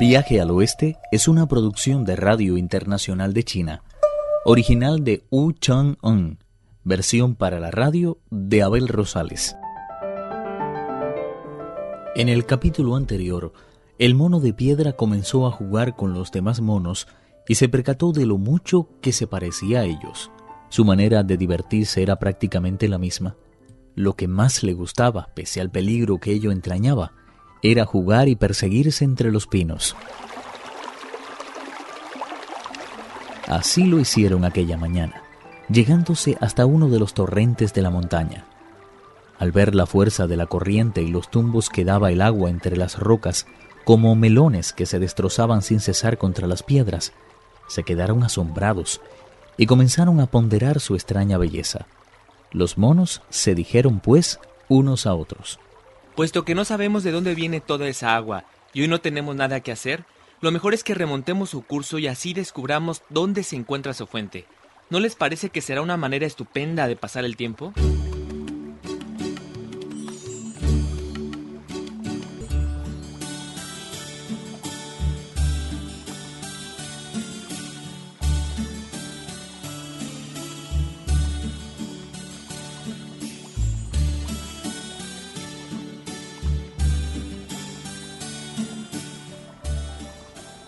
Viaje al Oeste es una producción de Radio Internacional de China, original de Wu Chang-un, versión para la radio de Abel Rosales. En el capítulo anterior, el mono de piedra comenzó a jugar con los demás monos y se percató de lo mucho que se parecía a ellos. Su manera de divertirse era prácticamente la misma. Lo que más le gustaba, pese al peligro que ello entrañaba, era jugar y perseguirse entre los pinos. Así lo hicieron aquella mañana, llegándose hasta uno de los torrentes de la montaña. Al ver la fuerza de la corriente y los tumbos que daba el agua entre las rocas, como melones que se destrozaban sin cesar contra las piedras, se quedaron asombrados y comenzaron a ponderar su extraña belleza. Los monos se dijeron, pues, unos a otros. Puesto que no sabemos de dónde viene toda esa agua y hoy no tenemos nada que hacer, lo mejor es que remontemos su curso y así descubramos dónde se encuentra su fuente. ¿No les parece que será una manera estupenda de pasar el tiempo?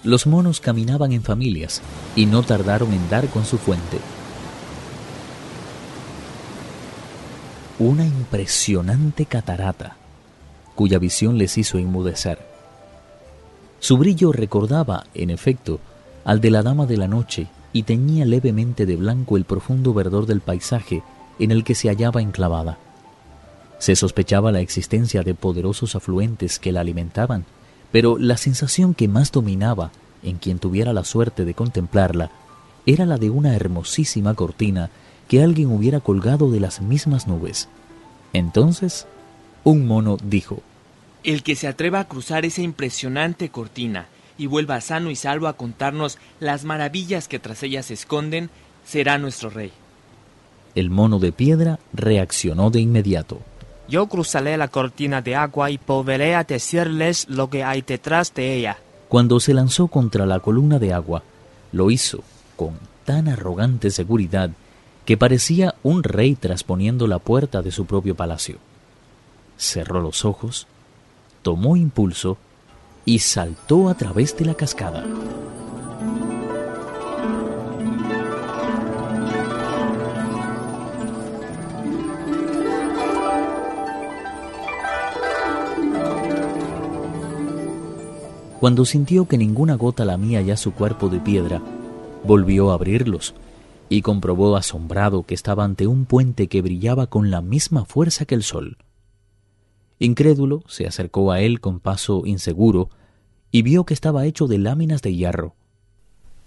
Los monos caminaban en familias y no tardaron en dar con su fuente. Una impresionante catarata, cuya visión les hizo inmudecer. Su brillo recordaba, en efecto, al de la Dama de la Noche y teñía levemente de blanco el profundo verdor del paisaje en el que se hallaba enclavada. Se sospechaba la existencia de poderosos afluentes que la alimentaban pero la sensación que más dominaba en quien tuviera la suerte de contemplarla era la de una hermosísima cortina que alguien hubiera colgado de las mismas nubes. Entonces, un mono dijo, El que se atreva a cruzar esa impresionante cortina y vuelva sano y salvo a contarnos las maravillas que tras ella se esconden, será nuestro rey. El mono de piedra reaccionó de inmediato. Yo cruzaré la cortina de agua y volveré a decirles lo que hay detrás de ella. Cuando se lanzó contra la columna de agua, lo hizo con tan arrogante seguridad que parecía un rey trasponiendo la puerta de su propio palacio. Cerró los ojos, tomó impulso y saltó a través de la cascada. Cuando sintió que ninguna gota lamía ya su cuerpo de piedra, volvió a abrirlos y comprobó asombrado que estaba ante un puente que brillaba con la misma fuerza que el sol. Incrédulo, se acercó a él con paso inseguro y vio que estaba hecho de láminas de hierro.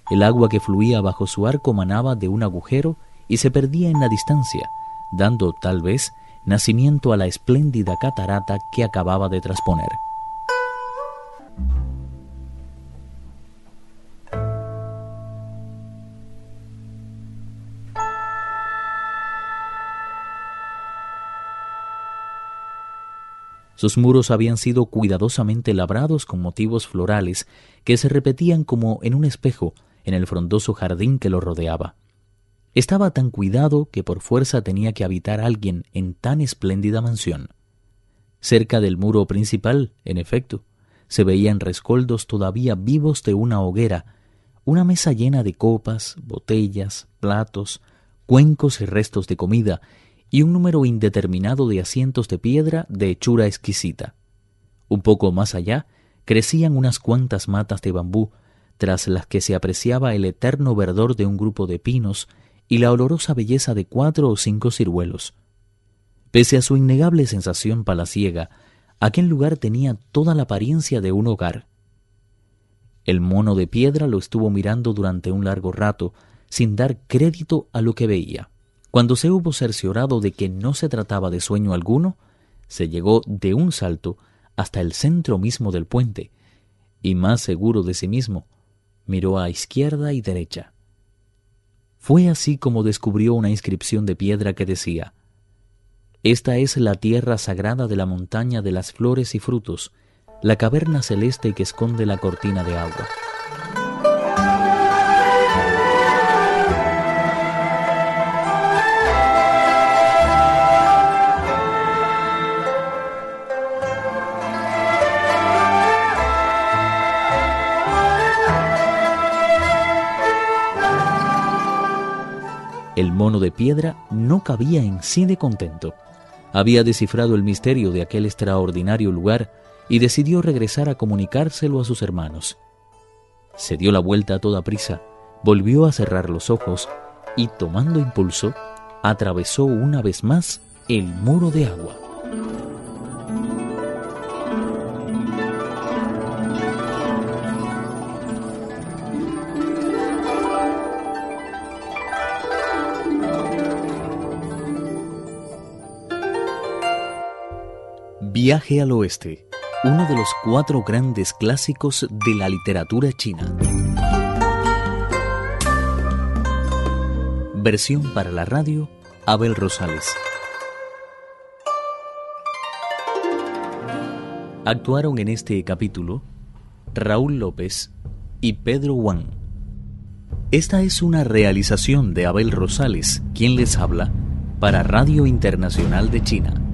El agua que fluía bajo su arco manaba de un agujero y se perdía en la distancia, dando tal vez nacimiento a la espléndida catarata que acababa de trasponer. Sus muros habían sido cuidadosamente labrados con motivos florales que se repetían como en un espejo en el frondoso jardín que lo rodeaba. Estaba tan cuidado que por fuerza tenía que habitar alguien en tan espléndida mansión. Cerca del muro principal, en efecto, se veían rescoldos todavía vivos de una hoguera, una mesa llena de copas, botellas, platos, cuencos y restos de comida, y un número indeterminado de asientos de piedra de hechura exquisita. Un poco más allá crecían unas cuantas matas de bambú, tras las que se apreciaba el eterno verdor de un grupo de pinos y la olorosa belleza de cuatro o cinco ciruelos. Pese a su innegable sensación palaciega, aquel lugar tenía toda la apariencia de un hogar. El mono de piedra lo estuvo mirando durante un largo rato, sin dar crédito a lo que veía. Cuando se hubo cerciorado de que no se trataba de sueño alguno, se llegó de un salto hasta el centro mismo del puente, y más seguro de sí mismo, miró a izquierda y derecha. Fue así como descubrió una inscripción de piedra que decía Esta es la tierra sagrada de la montaña de las flores y frutos, la caverna celeste que esconde la cortina de agua. El mono de piedra no cabía en sí de contento. Había descifrado el misterio de aquel extraordinario lugar y decidió regresar a comunicárselo a sus hermanos. Se dio la vuelta a toda prisa, volvió a cerrar los ojos y, tomando impulso, atravesó una vez más el muro de agua. Viaje al Oeste, uno de los cuatro grandes clásicos de la literatura china. Versión para la radio, Abel Rosales. Actuaron en este capítulo Raúl López y Pedro Wang. Esta es una realización de Abel Rosales, quien les habla, para Radio Internacional de China.